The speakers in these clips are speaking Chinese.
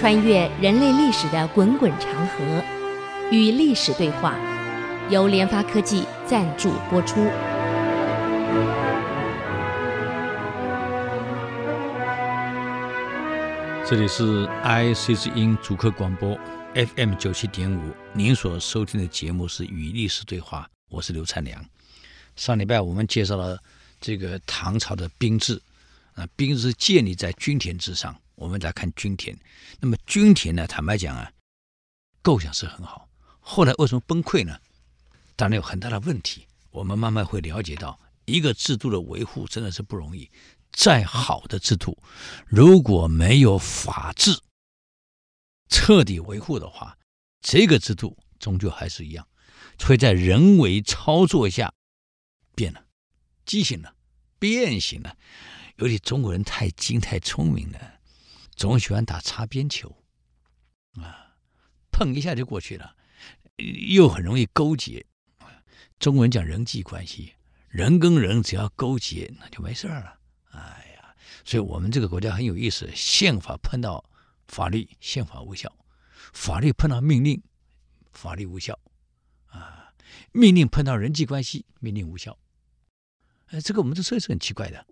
穿越人类历史的滚滚长河，与历史对话，由联发科技赞助播出。这里是 IC 之音主客广播 FM 九七点五，您所收听的节目是《与历史对话》，我是刘灿良。上礼拜我们介绍了这个唐朝的兵制，啊，兵制建立在均田之上。我们来看均田，那么均田呢？坦白讲啊，构想是很好，后来为什么崩溃呢？当然有很大的问题。我们慢慢会了解到，一个制度的维护真的是不容易。再好的制度，如果没有法治彻底维护的话，这个制度终究还是一样，会在人为操作下变了、畸形了、变形了。尤其中国人太精、太聪明了。总喜欢打擦边球，啊，碰一下就过去了，又很容易勾结。中国人讲人际关系，人跟人只要勾结，那就没事了。哎呀，所以我们这个国家很有意思，宪法碰到法律，宪法无效；法律碰到命令，法律无效。啊，命令碰到人际关系，命令无效。哎，这个我们这社会是很奇怪的，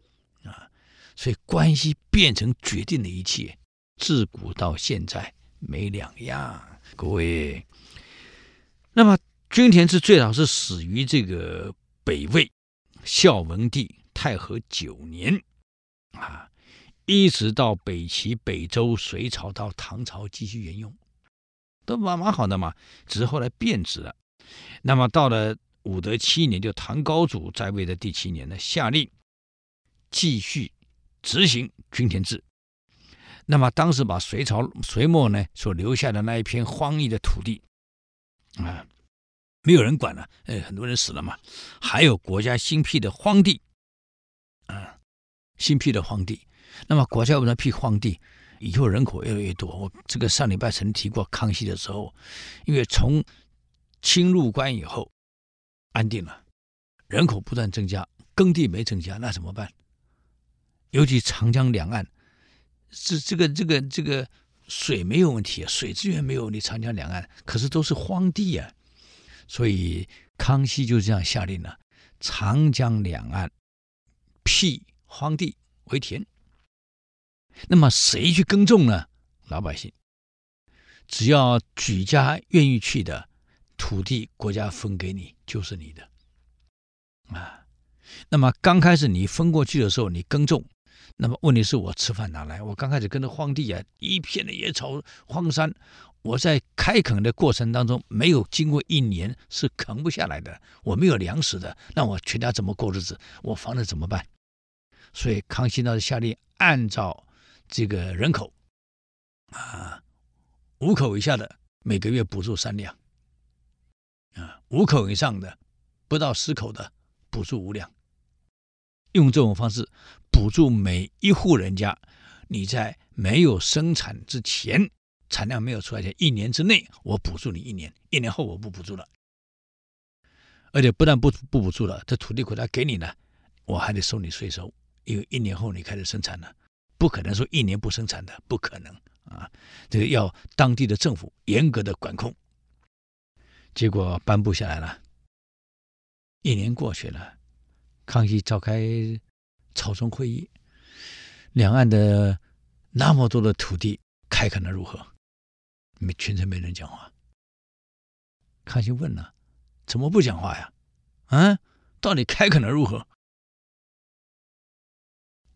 啊。所以关系变成决定的一切，自古到现在没两样。各位，那么均田制最早是始于这个北魏孝文帝太和九年啊，一直到北齐、北周、隋朝到唐朝继续沿用，都蛮蛮好的嘛。只是后来变质了。那么到了武德七年，就唐高祖在位的第七年呢，下令继续。执行均田制，那么当时把隋朝隋末呢所留下的那一片荒地的土地啊，没有人管了，呃，很多人死了嘛，还有国家新辟的荒地啊，新辟的荒地，那么国家为什么辟荒地？以后人口越来越多。我这个上礼拜曾提过，康熙的时候，因为从清入关以后安定了，人口不断增加，耕地没增加，那怎么办？尤其长江两岸，这这个这个这个水没有问题啊，水资源没有问题，长江两岸可是都是荒地啊，所以康熙就这样下令了：长江两岸辟荒地为田。那么谁去耕种呢？老百姓，只要举家愿意去的土地，国家分给你就是你的啊。那么刚开始你分过去的时候，你耕种。那么问题是我吃饭哪来？我刚开始跟着荒地啊，一片的野草荒山，我在开垦的过程当中，没有经过一年是垦不下来的，我没有粮食的，那我全家怎么过日子？我房子怎么办？所以康熙当时下令，按照这个人口，啊，五口以下的每个月补助三两，啊，五口以上的不到十口的补助五两。用这种方式补助每一户人家，你在没有生产之前，产量没有出来前，一年之内我补助你一年，一年后我不补助了。而且不但不不补助了，这土地国家给你呢，我还得收你税收，因为一年后你开始生产了，不可能说一年不生产的，不可能啊！这个要当地的政府严格的管控。结果颁布下来了，一年过去了。康熙召开朝中会议，两岸的那么多的土地开垦的如何？没，全程没人讲话。康熙问了：“怎么不讲话呀？啊，到底开垦的如何？”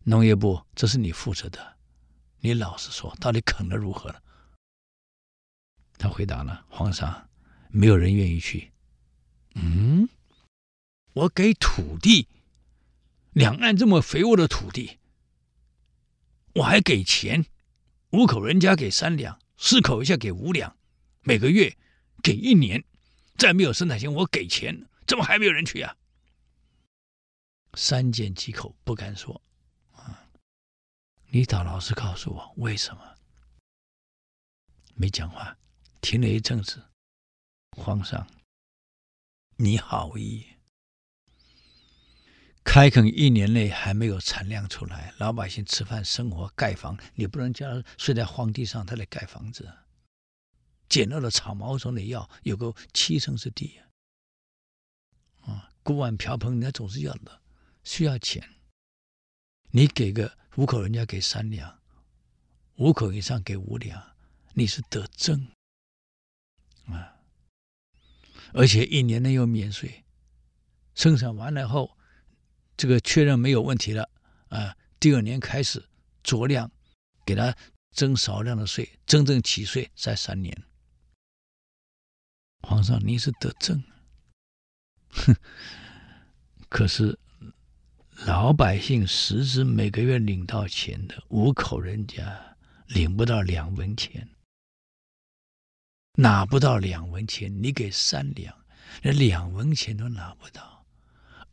农业部，这是你负责的，你老实说，到底垦的如何了？他回答了：“皇上，没有人愿意去。”嗯，我给土地。两岸这么肥沃的土地，我还给钱，五口人家给三两，四口一下给五两，每个月给一年，再没有生产线我给钱，怎么还没有人去啊？三缄其口不敢说，啊，你倒老实告诉我为什么？没讲话，停了一阵子，皇上，你好意。开垦一年内还没有产量出来，老百姓吃饭、生活、盖房，你不能叫他睡在荒地上，他来盖房子。简陋的草茅丛里要有个栖身之地啊！锅碗瓢盆，人家总是要的，需要钱。你给个五口人家给三两，五口以上给五两，你是得正啊！而且一年内又免税，生产完了后，这个确认没有问题了啊，第二年开始酌量给他征少量的税，真正起税在三年。皇上，你是得政，哼！可是老百姓实质每个月领到钱的五口人家领不到两文钱，拿不到两文钱，你给三两，连两文钱都拿不到，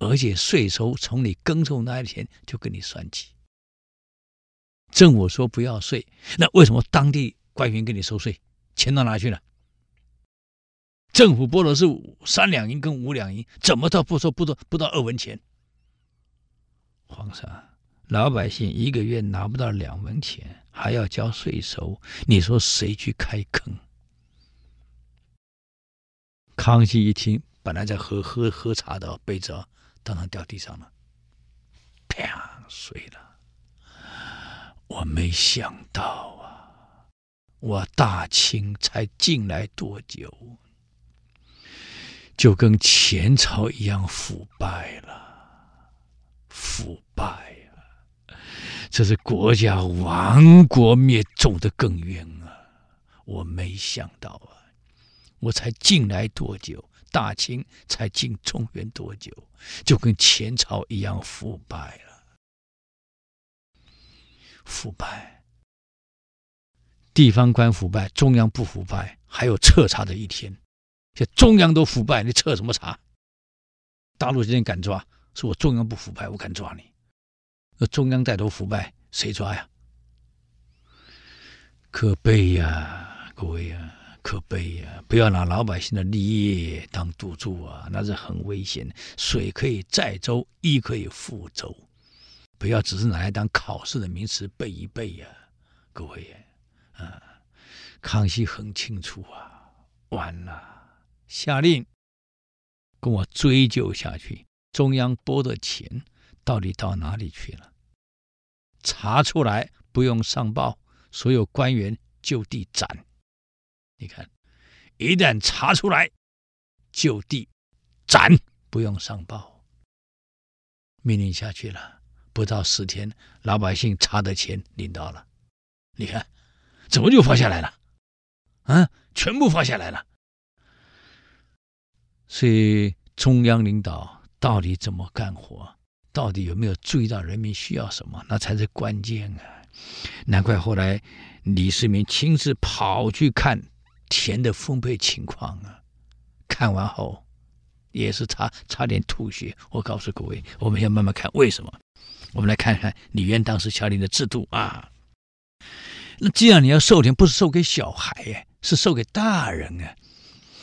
而且税收从你耕种那一天就给你算起。政府说不要税，那为什么当地官员给你收税？钱到哪去了？政府拨的是三两银跟五两银，怎么到不收不到不到二文钱？皇上，老百姓一个月拿不到两文钱，还要交税收，你说谁去开坑？康熙一听，本来在喝喝喝茶的杯子啊，当场掉地上了，啪碎了。我没想到啊，我大清才进来多久？就跟前朝一样腐败了，腐败啊！这是国家亡国灭种的根源啊！我没想到啊，我才进来多久，大清才进中原多久，就跟前朝一样腐败了，腐败。地方官腐败，中央不腐败，还有彻查的一天。这中央都腐败，你彻什么查？大陆今天敢抓，是我中央不腐败，我敢抓你。那中央带头腐败，谁抓呀？可悲呀，各位呀，可悲呀！不要拿老百姓的利益当赌注啊，那是很危险。水可以载舟，亦可以覆舟，不要只是拿来当考试的名词背一背呀，各位，啊，康熙很清楚啊，完了。下令跟我追究下去，中央拨的钱到底到哪里去了？查出来不用上报，所有官员就地斩。你看，一旦查出来，就地斩，不用上报。命令下去了，不到十天，老百姓查的钱领到了。你看，怎么就发下来了？啊，全部发下来了。所以中央领导到底怎么干活？到底有没有注意到人民需要什么？那才是关键啊！难怪后来李世民亲自跑去看田的分配情况啊！看完后也是差差点吐血。我告诉各位，我们要慢慢看为什么。我们来看看李渊当时下令的制度啊。那既然你要授田，不是授给小孩呀，是授给大人啊。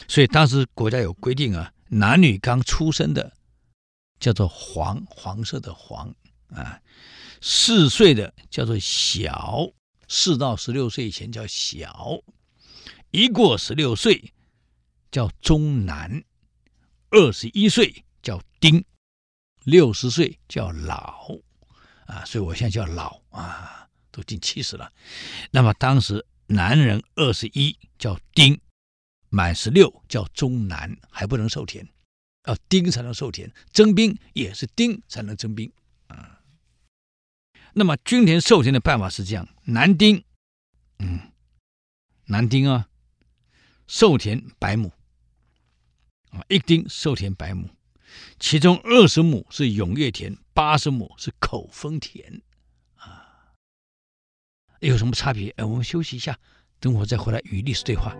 所以当时国家有规定啊，男女刚出生的叫做黄，黄色的黄啊，四岁的叫做小，四到十六岁以前叫小，一过十六岁叫中男，二十一岁叫丁，六十岁叫老啊，所以我现在叫老啊，都近七十了。那么当时男人二十一叫丁。满十六叫中男，还不能授田，要丁才能授田。征兵也是丁才能征兵啊。那么均田授田的办法是这样：男丁，嗯，男丁啊，寿田百亩啊，一丁寿田百亩，其中二十亩是永业田，八十亩是口分田啊。有什么差别？哎，我们休息一下，等会再回来与历史对话。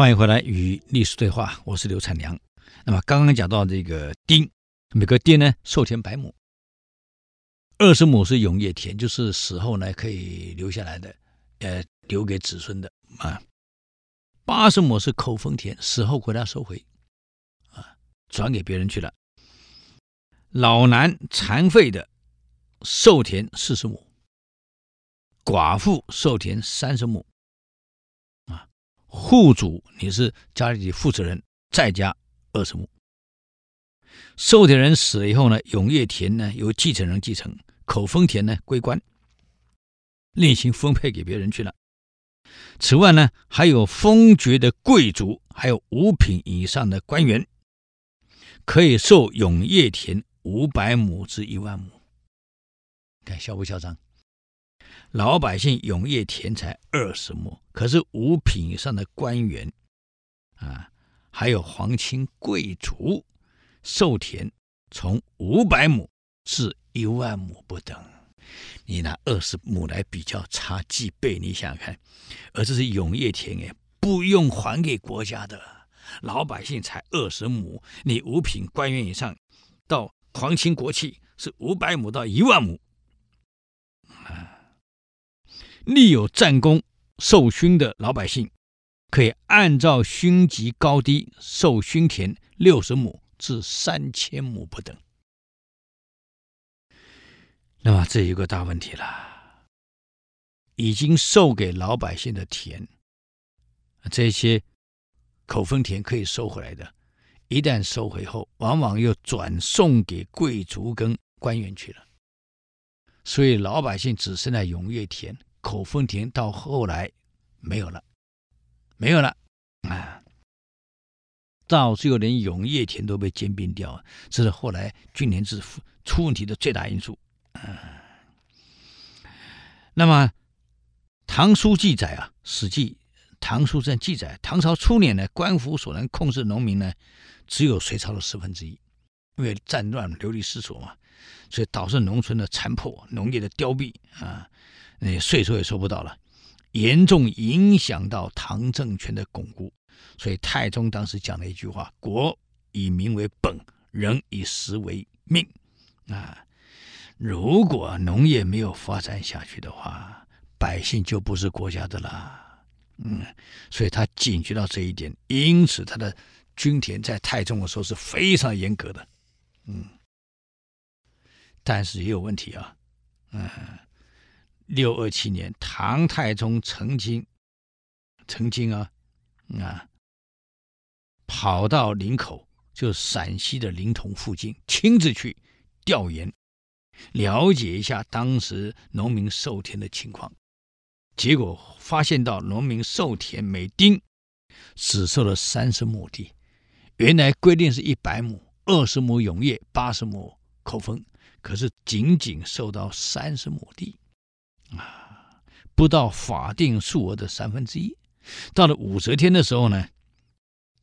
欢迎回来与历史对话，我是刘灿良。那么刚刚讲到这个丁，每个丁呢寿田百亩，二十亩是永业田，就是死后呢可以留下来的，呃，留给子孙的啊。八十亩是口分田，死后国家收回，啊，转给别人去了。老男残废的寿田四十亩，寡妇寿田三十亩。户主，你是家里的负责人，再加二十亩。受田人死了以后呢，永业田呢由继承人继承，口分田呢归官，另行分配给别人去了。此外呢，还有封爵的贵族，还有五品以上的官员，可以受永业田五百亩至一万亩。看嚣不嚣张？老百姓永业田才二十亩，可是五品以上的官员啊，还有皇亲贵族，寿田从五百亩至一万亩不等。你拿二十亩来比较，差几倍？你想想看，而这是永业田哎，不用还给国家的，老百姓才二十亩，你五品官员以上到皇亲国戚是五百亩到一万亩。啊立有战功受勋的老百姓，可以按照勋级高低受勋田六十亩至三千亩不等。那么这有个大问题了，已经授给老百姓的田，这些口分田可以收回来的，一旦收回后，往往又转送给贵族跟官员去了，所以老百姓只剩下永业田。口分田到后来没有了，没有了啊！到最后连永业田都被兼并掉，这是后来均田制出问题的最大因素。啊，那么唐书记载啊，《史记》唐书上记载，唐朝初年呢，官府所能控制农民呢，只有隋朝的十分之一，因为战乱流离失所嘛，所以导致农村的残破，农业的凋敝啊。那税收也收不到了，严重影响到唐政权的巩固。所以太宗当时讲了一句话：“国以民为本，人以食为命。”啊，如果农业没有发展下去的话，百姓就不是国家的了。嗯，所以他警觉到这一点，因此他的均田在太宗的时候是非常严格的。嗯，但是也有问题啊。嗯。六二七年，唐太宗曾经，曾经啊，啊，跑到林口，就陕西的临潼附近，亲自去调研，了解一下当时农民授田的情况。结果发现到农民授田每丁只授了三十亩地，原来规定是一百亩，二十亩永业，八十亩口分，可是仅仅授到三十亩地。啊，不到法定数额的三分之一。到了武则天的时候呢，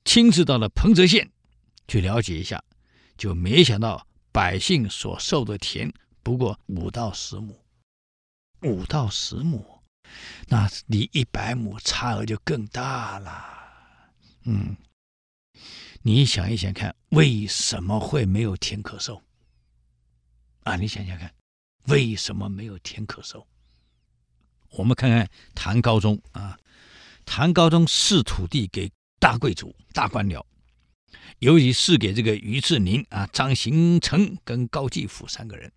亲自到了彭泽县去了解一下，就没想到百姓所受的田不过五到十亩，五到十亩，那离一百亩差额就更大了。嗯，你想一想看，为什么会没有田可收？啊，你想想看，为什么没有田可收？我们看看唐高宗啊，唐高宗赐土地给大贵族、大官僚，尤其是给这个于志宁啊、张行成跟高继甫三个人。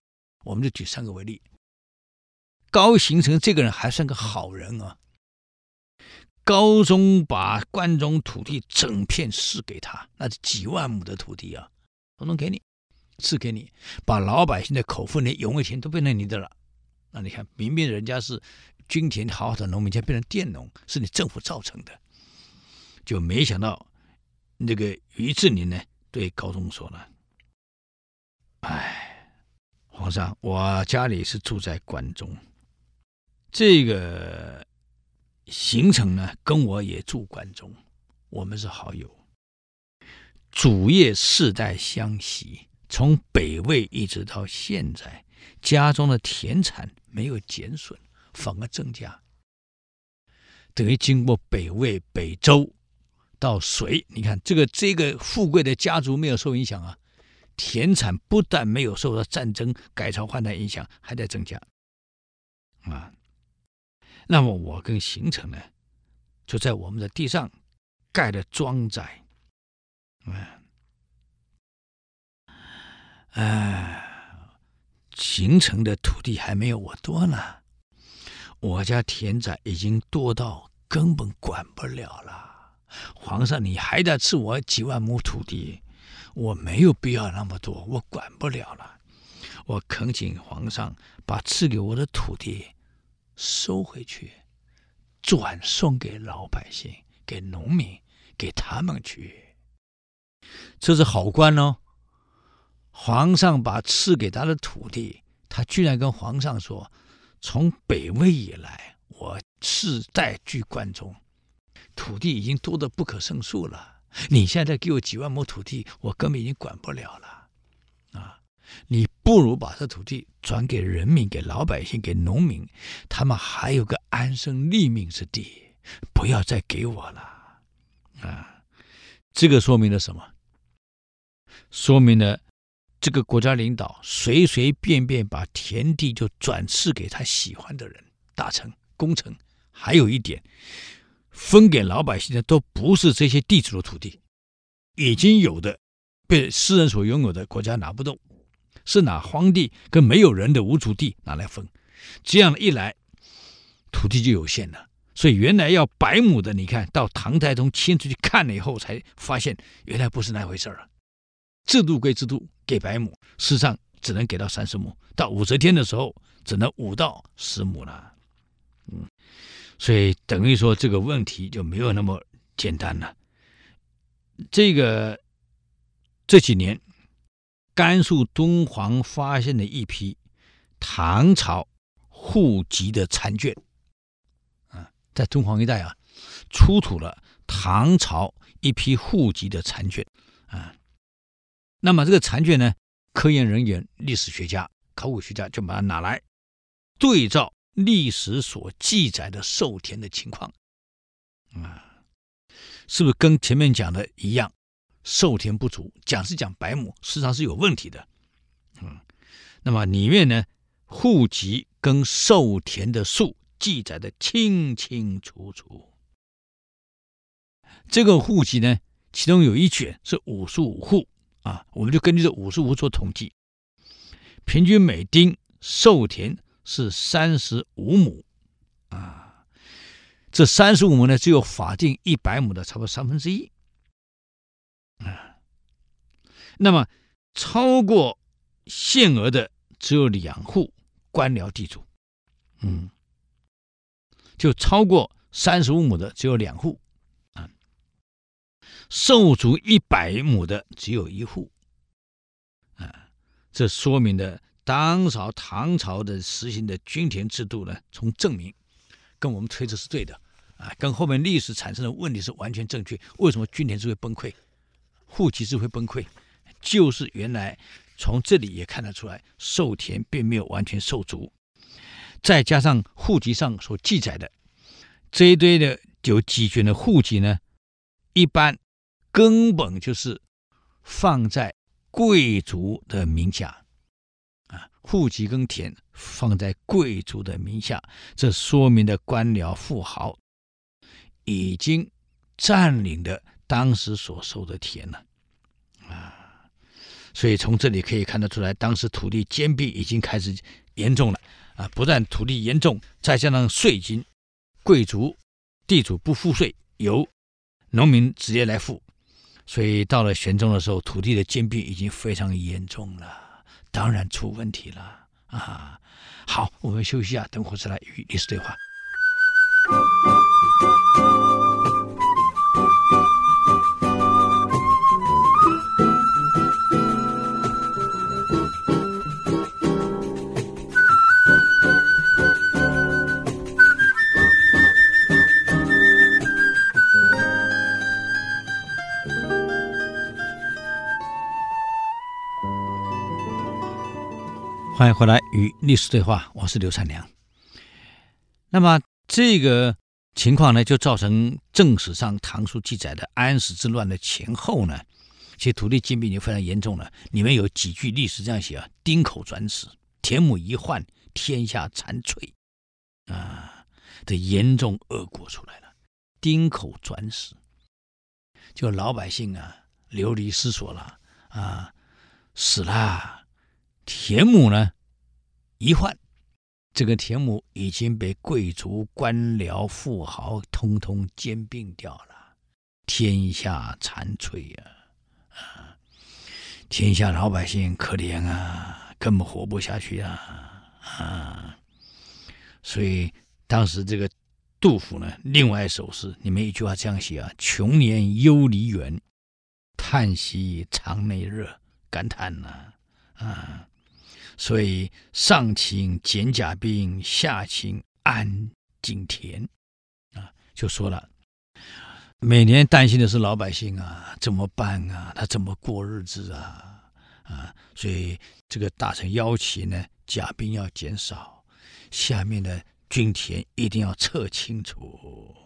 我们就举三个为例。高行成这个人还算个好人啊。高宗把关中土地整片赐给他，那是几万亩的土地啊，统统给你，赐给你，把老百姓的口分田、永业田都变成你的了。那你看，明明人家是。均田好好的农民，家变成佃农，是你政府造成的。就没想到，那个于志宁呢，对高宗说了：“哎，皇上，我家里是住在关中，这个行程呢，跟我也住关中，我们是好友，主业世代相袭，从北魏一直到现在，家中的田产没有减损。”反而增加，等于经过北魏、北周到隋，你看这个这个富贵的家族没有受影响啊，田产不但没有受到战争改朝换代影响，还在增加。啊。那么我跟行程呢，就在我们的地上盖了庄宅，啊，哎，行程的土地还没有我多呢，我家田宅已经多到根本管不了了。皇上，你还得赐我几万亩土地，我没有必要那么多，我管不了了。我恳请皇上把赐给我的土地收回去，转送给老百姓、给农民、给他们去。这是好官哦。皇上把赐给他的土地，他居然跟皇上说：“从北魏以来，我世代居关中。”土地已经多得不可胜数了，你现在给我几万亩土地，我根本已经管不了了，啊！你不如把这土地转给人民、给老百姓、给农民，他们还有个安身立命之地，不要再给我了，啊！这个说明了什么？说明了这个国家领导随随便便把田地就转赐给他喜欢的人、大臣、功臣，还有一点。分给老百姓的都不是这些地主的土地，已经有的被私人所拥有的，国家拿不动，是拿荒地跟没有人的无主地拿来分，这样一来，土地就有限了。所以原来要百亩的，你看到唐太宗亲自去看了以后，才发现原来不是那回事儿。制度归制度，给百亩，事实上只能给到三十亩，到武则天的时候，只能五到十亩了。嗯。所以等于说这个问题就没有那么简单了。这个这几年，甘肃敦煌发现了一批唐朝户籍的残卷，啊，在敦煌一带啊，出土了唐朝一批户籍的残卷，那么这个残卷呢，科研人员、历史学家、考古学家就把它拿来对照。历史所记载的授田的情况，啊，是不是跟前面讲的一样？授田不足，讲是讲百亩，事实上是有问题的。嗯，那么里面呢，户籍跟授田的数记载的清清楚楚。这个户籍呢，其中有一卷是五十五户啊，我们就根据这五十五做统计，平均每丁授田。是三十五亩，啊，这三十五亩呢，只有法定一百亩的差不多三分之一，啊，那么超过限额的只有两户官僚地主，嗯，就超过三十五亩的只有两户，受足一百亩的只有一户，啊，这说明的。当朝唐朝的实行的均田制度呢，从证明跟我们推测是对的啊，跟后面历史产生的问题是完全正确。为什么均田制会崩溃，户籍制会崩溃？就是原来从这里也看得出来，授田并没有完全受足，再加上户籍上所记载的这一堆的有几卷的户籍呢，一般根本就是放在贵族的名下。啊，户籍跟田放在贵族的名下，这说明的官僚富豪已经占领了当时所收的田了啊！所以从这里可以看得出来，当时土地兼并已经开始严重了啊！不但土地严重，再加上税金，贵族地主不付税，由农民直接来付，所以到了玄宗的时候，土地的兼并已经非常严重了。当然出问题了啊！好，我们休息一下，等会再来与历史对话。欢迎回来与历史对话，我是刘灿良。那么这个情况呢，就造成正史上唐书记载的安史之乱的前后呢，其实土地兼并就非常严重了。里面有几句历史这样写啊：“丁口转始，田亩一换，天下残摧。”啊，的严重恶果出来了。丁口转始，就老百姓啊流离失所了啊，死了。田亩呢一换。这个田亩已经被贵族、官僚、富豪通通兼并掉了，天下残摧呀！啊，天下老百姓可怜啊，根本活不下去啊！啊，所以当时这个杜甫呢，另外一首诗里面一句话这样写啊：“穷年忧黎远，叹息肠内热。”感叹呐，啊。所以上请简甲兵，下请安井田，啊，就说了，每年担心的是老百姓啊，怎么办啊？他怎么过日子啊？啊，所以这个大臣要求呢，甲兵要减少，下面的军田一定要测清楚，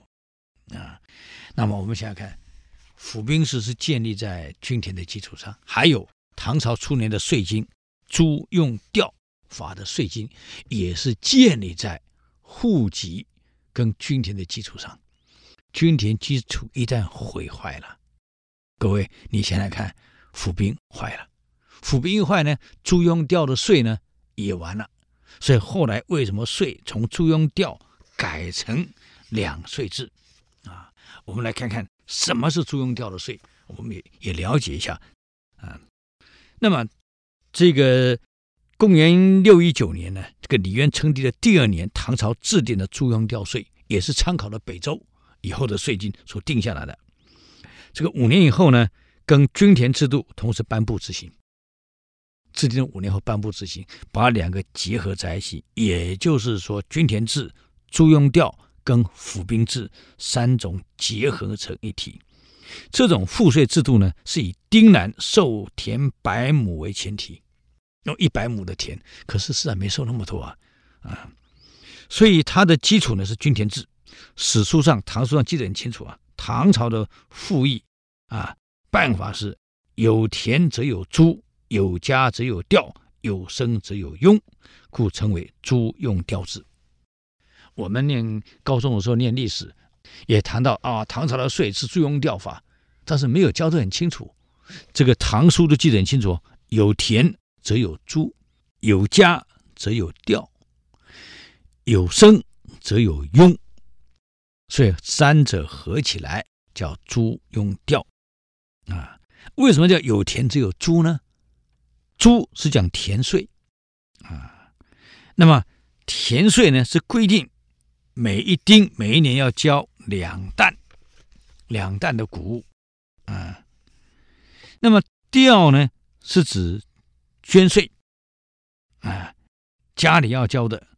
啊，那么我们想想看，府兵制是建立在军田的基础上，还有唐朝初年的税金。租用调法的税金也是建立在户籍跟均田的基础上，均田基础一旦毁坏了，各位你想想看，府兵坏了，府兵一坏呢，租用调的税呢也完了，所以后来为什么税从租用调改成两税制啊？我们来看看什么是租用调的税，我们也也了解一下啊。那么。这个公元六一九年呢，这个李渊称帝的第二年，唐朝制定的租庸调税，也是参考了北周以后的税金所定下来的。这个五年以后呢，跟均田制度同时颁布执行，制定了五年后颁布执行，把两个结合在一起，也就是说，均田制、租庸调跟府兵制三种结合成一体。这种赋税制度呢，是以丁兰授田百亩为前提。用一百亩的田，可是实在没收那么多啊，啊，所以它的基础呢是均田制。史书上、唐书上记得很清楚啊，唐朝的赋役啊办法是：有田则有租，有家则有调，有生则有佣，故称为租用调制。我们念高中的时候念历史，也谈到啊，唐朝的税是租用调法，但是没有教得很清楚。这个唐书都记得很清楚，有田。则有租，有家则有调，有生则有庸，所以三者合起来叫租用调啊。为什么叫有田则有租呢？租是讲田税啊。那么田税呢是规定每一丁每一年要交两担，两担的谷物啊。那么调呢是指。捐税啊，家里要交的，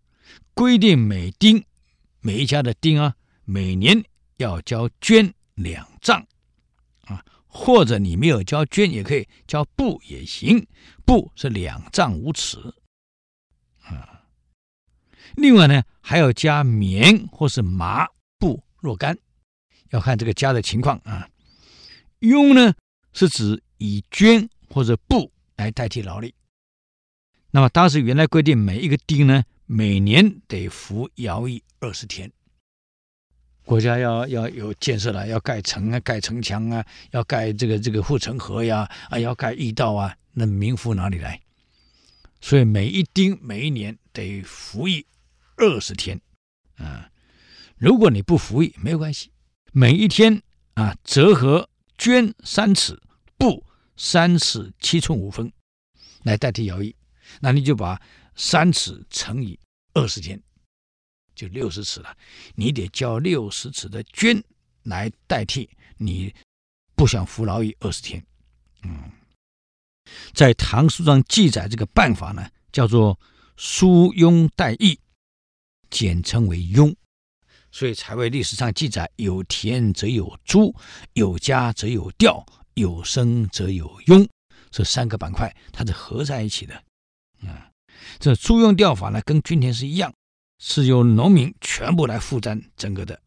规定每丁每一家的丁啊，每年要交捐两丈啊，或者你没有交捐也可以交布也行，布是两丈五尺啊。另外呢，还要加棉或是麻布若干，要看这个家的情况啊。佣呢是指以绢或者布。来代替劳力。那么当时原来规定，每一个丁呢，每年得服徭役二十天。国家要要有建设了，要盖城啊，盖城墙啊，要盖这个这个护城河呀，啊，要盖驿道啊，那民夫哪里来？所以每一丁每一年得服役二十天啊。如果你不服役，没有关系，每一天啊，折合绢三尺，布。三尺七寸五分，来代替徭役，那你就把三尺乘以二十天，就六十尺了。你得交六十尺的绢来代替你不想服劳役二十天。嗯，在唐书上记载这个办法呢，叫做输庸代役，简称为庸，所以才为历史上记载：有田则有租，有家则有调。有生则有佣，这三个板块它是合在一起的啊。这租用调法呢，跟均田是一样，是由农民全部来负担整个的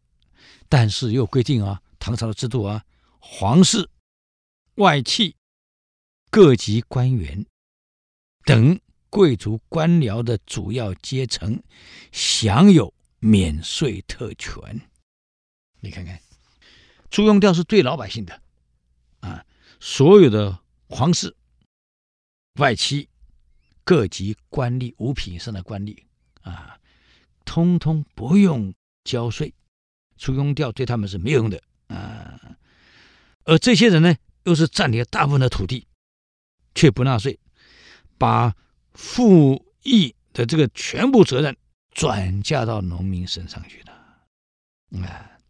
但是又规定啊，唐朝的制度啊，皇室、外戚、各级官员等贵族官僚的主要阶层享有免税特权。你看看，租庸调是对老百姓的啊，所有的皇室、外戚、各级官吏、五品以上的官吏啊，通通不用交税。出庸调对他们是没有用的啊，而这些人呢，又是占领了大部分的土地，却不纳税，把赋役的这个全部责任转嫁到农民身上去了啊。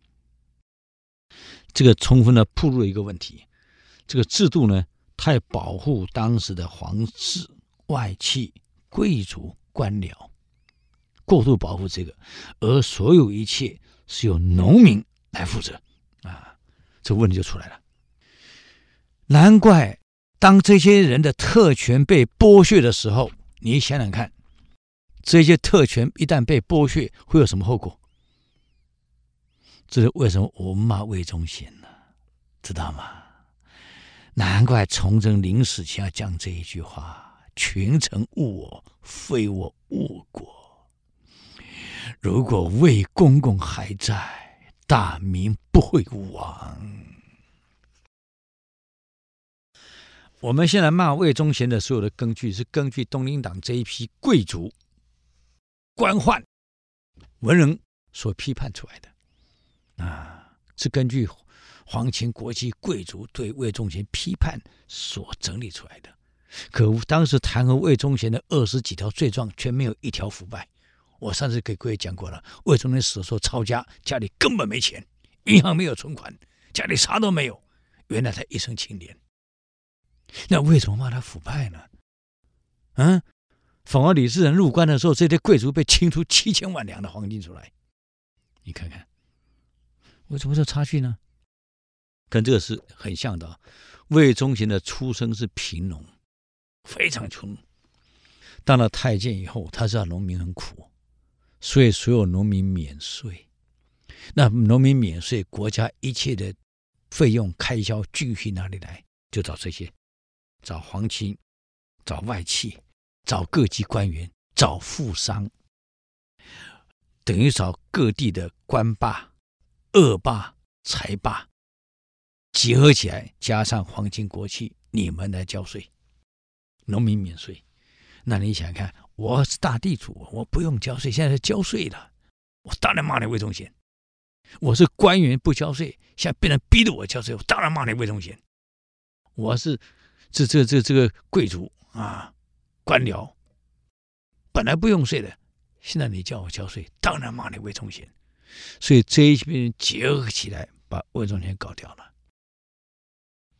这个充分的暴露了一个问题：这个制度呢，太保护当时的皇室、外戚、贵族、官僚，过度保护这个，而所有一切是由农民来负责啊，这问题就出来了。难怪当这些人的特权被剥削的时候，你想想看，这些特权一旦被剥削，会有什么后果？这是为什么我骂魏忠贤呢？知道吗？难怪崇祯临死前要讲这一句话：“群臣误我，非我误国。如果魏公公还在，大明不会亡。”我们现在骂魏忠贤的所有的根据，是根据东林党这一批贵族、官宦、文人所批判出来的。啊，是根据皇亲国戚贵族对魏忠贤批判所整理出来的。可当时弹劾魏忠贤的二十几条罪状，却没有一条腐败。我上次给各位讲过了，魏忠贤死的时候抄家，家里根本没钱，银行没有存款，家里啥都没有。原来他一生清廉。那为什么骂他腐败呢？嗯，反而李自成入关的时候，这些贵族被清出七千万两的黄金出来，你看看。为什么这差距呢？跟这个是很像的。魏忠贤的出生是贫农，非常穷。当了太监以后，他知道农民很苦，所以所有农民免税。那农民免税，国家一切的费用开销继续哪里来？就找这些，找皇亲，找外戚，找各级官员，找富商，等于找各地的官霸。恶霸、财霸结合起来，加上皇亲国戚，你们来交税，农民免税。那你想看，我是大地主，我不用交税，现在是交税的，我当然骂你魏忠贤。我是官员不交税，现在被人逼着我交税，我当然骂你魏忠贤。我是这这这这个贵族啊，官僚本来不用税的，现在你叫我交税，当然骂你魏忠贤。所以这一群人结合起来，把魏忠贤搞掉了。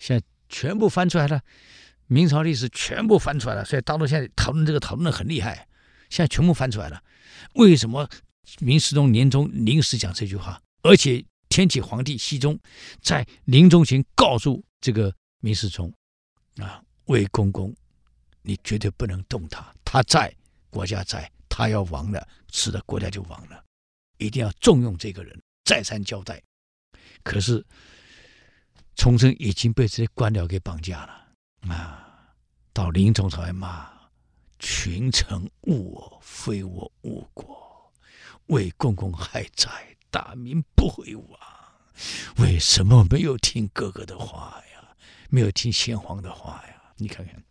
现在全部翻出来了，明朝历史全部翻出来了。所以大陆现在讨论这个讨论的很厉害，现在全部翻出来了。为什么明世宗年终临时讲这句话？而且天启皇帝熹宗在临终前告诉这个明世宗：“啊，魏公公，你绝对不能动他，他在，国家在，他要亡了，是的，国家就亡了。”一定要重用这个人，再三交代。可是，崇祯已经被这些官僚给绑架了啊！到临终才骂：“群臣误我，非我误国。魏公公还在，大明不会亡。为什么没有听哥哥的话呀？没有听先皇的话呀？你看看，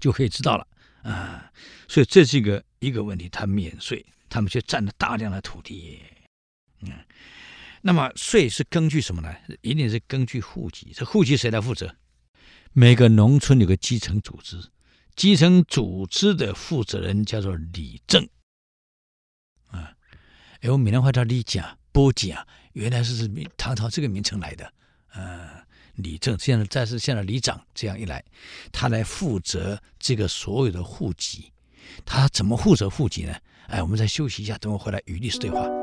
就可以知道了啊！所以这是一个一个问题，他免税。他们却占了大量的土地，嗯，那么税是根据什么呢？一定是根据户籍。这户籍谁来负责？每个农村有个基层组织，基层组织的负责人叫做里正，啊，哎，我闽南话叫里正、保正，原来是唐朝这个名称来的，啊，里正现在再是现在里长，这样一来，他来负责这个所有的户籍，他怎么负责户籍呢？哎，我们再休息一下，等我回来与历史对话。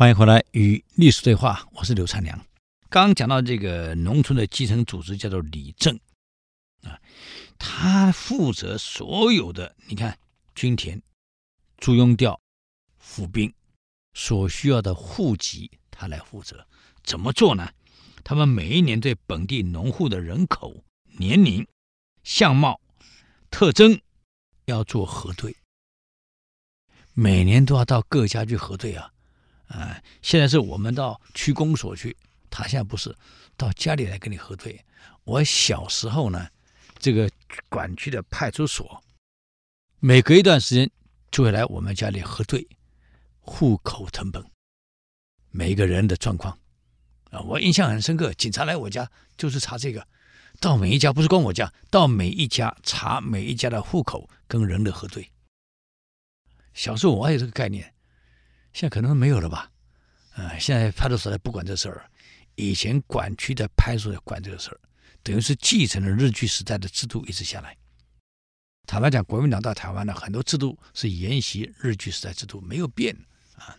欢迎回来与历史对话，我是刘灿良。刚刚讲到这个农村的基层组织叫做里正啊，他负责所有的，你看均田、租庸调、府兵所需要的户籍，他来负责。怎么做呢？他们每一年对本地农户的人口、年龄、相貌、特征要做核对，每年都要到各家去核对啊。啊，现在是我们到区公所去，他现在不是到家里来跟你核对。我小时候呢，这个管区的派出所，每隔一段时间就会来我们家里核对户口成本，每一个人的状况。啊，我印象很深刻，警察来我家就是查这个，到每一家不是光我家，到每一家查每一家的户口跟人的核对。小时候我还有这个概念。现在可能没有了吧，呃，现在派出所也不管这事儿，以前管区的派出所管这个事儿，等于是继承了日据时代的制度一直下来。坦白讲，国民党到台湾呢很多制度是沿袭日据时代制度，没有变啊。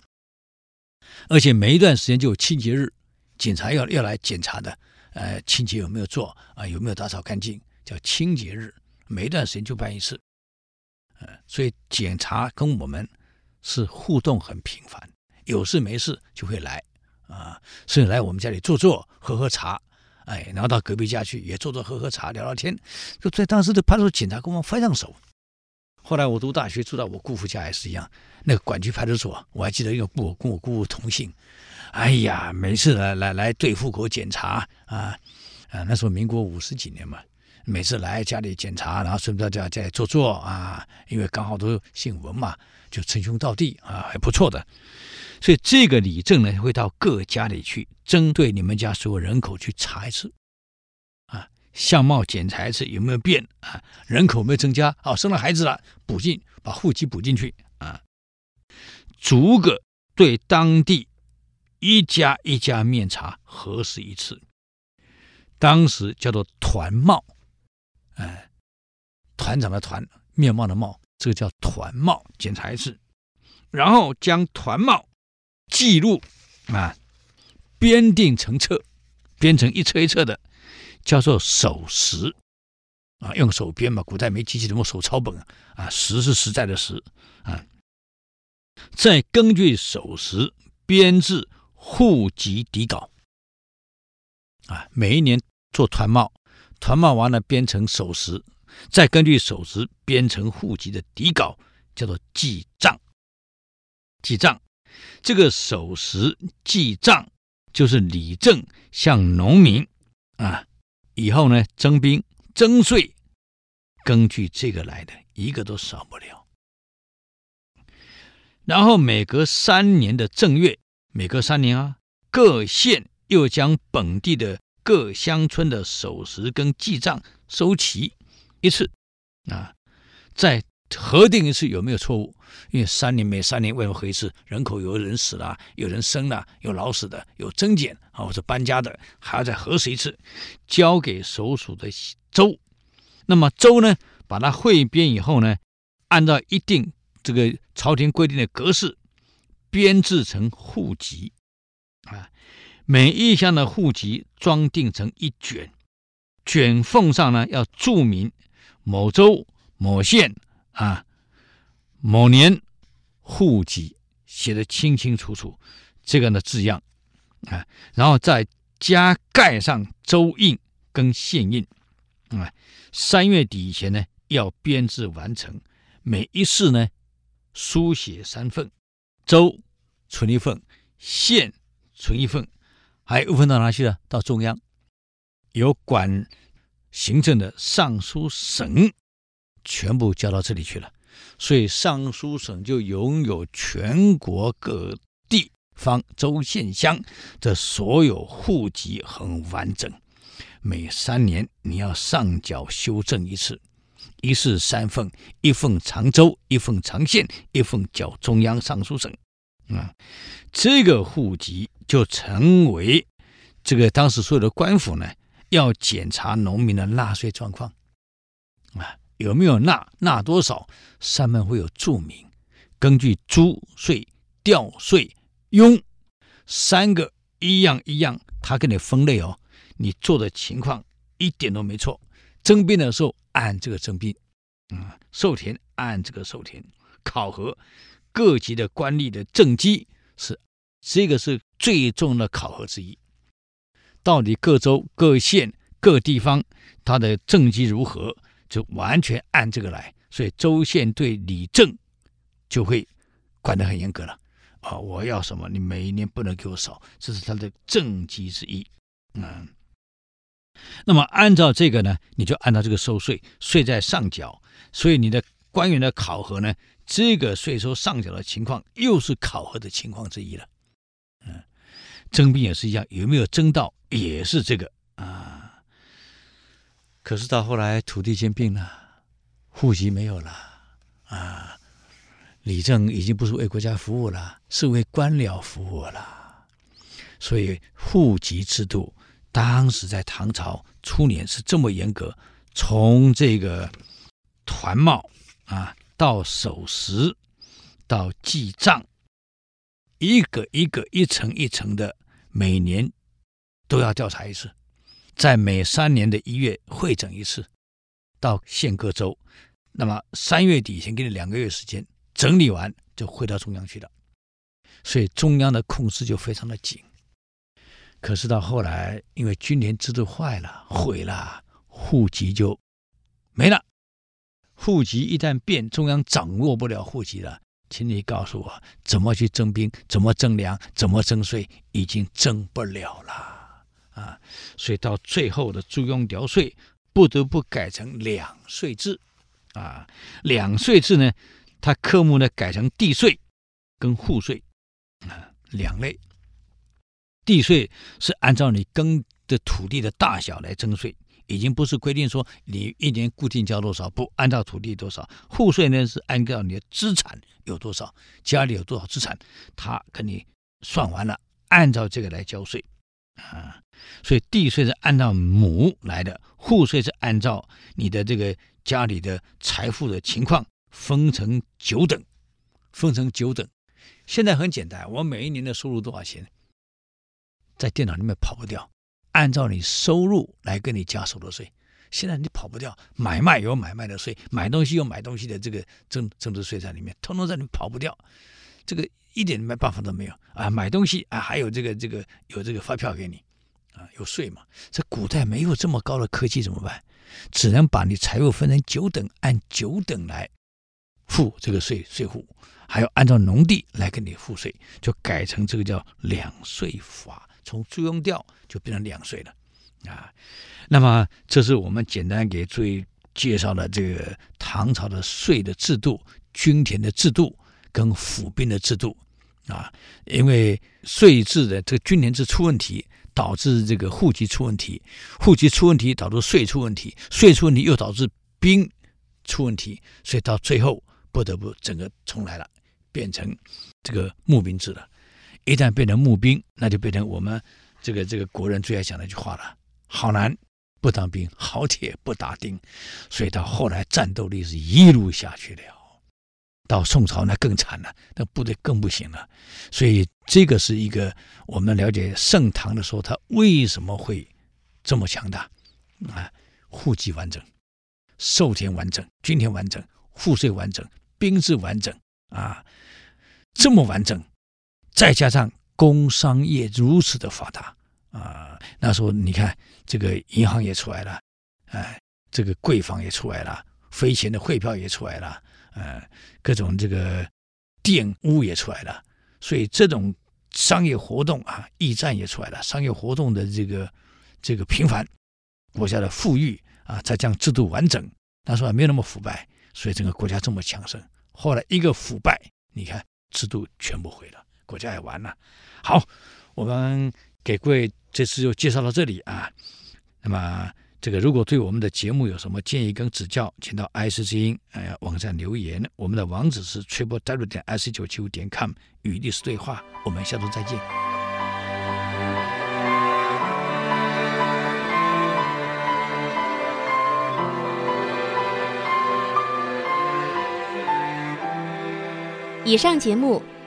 而且每一段时间就有清洁日，警察要要来检查的，呃，清洁有没有做啊，有没有打扫干净，叫清洁日，每一段时间就办一次，呃，所以检查跟我们。是互动很频繁，有事没事就会来啊，甚至来我们家里坐坐、喝喝茶，哎，然后到隔壁家去也坐坐、喝喝茶、聊聊天。就在当时的派出所警察跟我们非常熟。后来我读大学住到我姑父家也是一样，那个管区派出所我还记得，因为我跟我姑父同姓。哎呀，每次来来来对户口检查啊啊，那时候民国五十几年嘛，每次来家里检查，然后顺便在家里坐坐啊，因为刚好都姓文嘛。就称兄道弟啊，还不错的。所以这个里正呢，会到各家里去，针对你们家所有人口去查一次，啊，相貌检查一次有没有变啊，人口没有增加，哦，生了孩子了，补进把户籍补进去啊，逐个对当地一家一家面查核实一次，当时叫做团貌，哎，团长的团，面貌的貌。这个叫团貌检查一次，然后将团貌记录啊，编订成册，编成一册一册的，叫做手实啊，用手编嘛，古代没机器，怎么手抄本啊？啊，实是实在的实啊，再根据手实编制户籍底稿啊，每一年做团貌，团貌完了编成手实。再根据手实编成户籍的底稿，叫做记账。记账，这个手实记账就是理政向农民啊，以后呢征兵征税，根据这个来的，一个都少不了。然后每隔三年的正月，每隔三年啊，各县又将本地的各乡村的守时跟记账收齐。一次，啊，再核定一次有没有错误？因为三年每三年为什么核一次？人口有人死了，有人生了，有老死的，有增减啊，或者搬家的，还要再核实一次，交给所属的州。那么州呢，把它汇编以后呢，按照一定这个朝廷规定的格式编制成户籍啊，每一项的户籍装订成一卷，卷缝上呢要注明。某州某县啊，某年户籍写得清清楚楚，这个呢字样啊，然后再加盖上州印跟县印啊。三月底以前呢，要编制完成。每一市呢，书写三份，州存一份，县存一份，还又分到哪去了？到中央，有管。行政的尚书省全部交到这里去了，所以尚书省就拥有全国各地方州县乡的所有户籍，很完整。每三年你要上缴修正一次，一式三份，一份长州，一份长县，一份缴中央尚书省。啊，这个户籍就成为这个当时所有的官府呢。要检查农民的纳税状况，啊，有没有纳，纳多少，上面会有注明，根据租税、调税、佣三个一样一样，他给你分类哦。你做的情况一点都没错。征兵的时候按这个征兵，嗯，授田按这个授田，考核各级的官吏的政绩是这个是最重要的考核之一。到底各州、各县、各地方他的政绩如何，就完全按这个来。所以州县对里政就会管得很严格了啊！我要什么，你每一年不能给我少，这是他的政绩之一。嗯，那么按照这个呢，你就按照这个收税，税在上缴。所以你的官员的考核呢，这个税收上缴的情况又是考核的情况之一了。征兵也是一样，有没有征到也是这个啊。可是到后来土地兼并了。户籍没有了啊，里政已经不是为国家服务了，是为官僚服务了。所以户籍制度当时在唐朝初年是这么严格，从这个团帽啊到守时到记账，一个一个一层一层的，每年都要调查一次，在每三年的一月会诊一次。到县各州，那么三月底前给你两个月时间整理完，就回到中央去了。所以中央的控制就非常的紧。可是到后来，因为军联制度坏了、毁了，户籍就没了。户籍一旦变，中央掌握不了户籍了，请你告诉我，怎么去征兵？怎么征粮？怎么征税？已经征不了了啊！所以到最后的租庸调税。不得不改成两税制，啊，两税制呢，它科目呢改成地税跟户税，啊，两类。地税是按照你耕的土地的大小来征税，已经不是规定说你一年固定交多少，不按照土地多少。户税呢是按照你的资产有多少，家里有多少资产，他给你算完了，按照这个来交税。啊，所以地税是按照亩来的，户税是按照你的这个家里的财富的情况分成九等，分成九等。现在很简单，我每一年的收入多少钱，在电脑里面跑不掉，按照你收入来跟你加所得税。现在你跑不掉，买卖有买卖的税，买东西有买东西的这个增增值税在里面，通通在里面跑不掉，这个。一点没办法都没有啊！买东西啊，还有这个这个有这个发票给你啊，有税嘛？这古代没有这么高的科技怎么办？只能把你财物分成九等，按九等来付这个税税户，还要按照农地来给你付税，就改成这个叫两税法，从租庸调就变成两税了啊。那么这是我们简单给注意介绍的这个唐朝的税的制度、均田的制度。跟府兵的制度啊，因为税制的这个均田制出问题，导致这个户籍出问题，户籍出问题导致税出问题，税出问题又导致兵出问题，所以到最后不得不整个重来了，变成这个募兵制了。一旦变成募兵，那就变成我们这个这个国人最爱讲的一句话了：好男不当兵，好铁不打钉。所以到后来战斗力是一路下去了。到宋朝那更惨了，那部队更不行了，所以这个是一个我们了解盛唐的时候，他为什么会这么强大啊？户籍完整，授田完整，均田完整，赋税完整，兵制完整啊，这么完整，再加上工商业如此的发达啊，那时候你看这个银行也出来了，哎，这个柜房也出来了，飞钱的汇票也出来了。呃，各种这个佃屋也出来了，所以这种商业活动啊，驿站也出来了，商业活动的这个这个频繁，国家的富裕啊，再将制度完整，那时候还没有那么腐败，所以整个国家这么强盛。后来一个腐败，你看制度全部毁了，国家也完了。好，我们给各位这次就介绍到这里啊，那么。这个如果对我们的节目有什么建议跟指教，请到 IC 之音呃网站留言。我们的网址是 triple w 点 ic 九七五点 com，与历史对话。我们下周再见。以上节目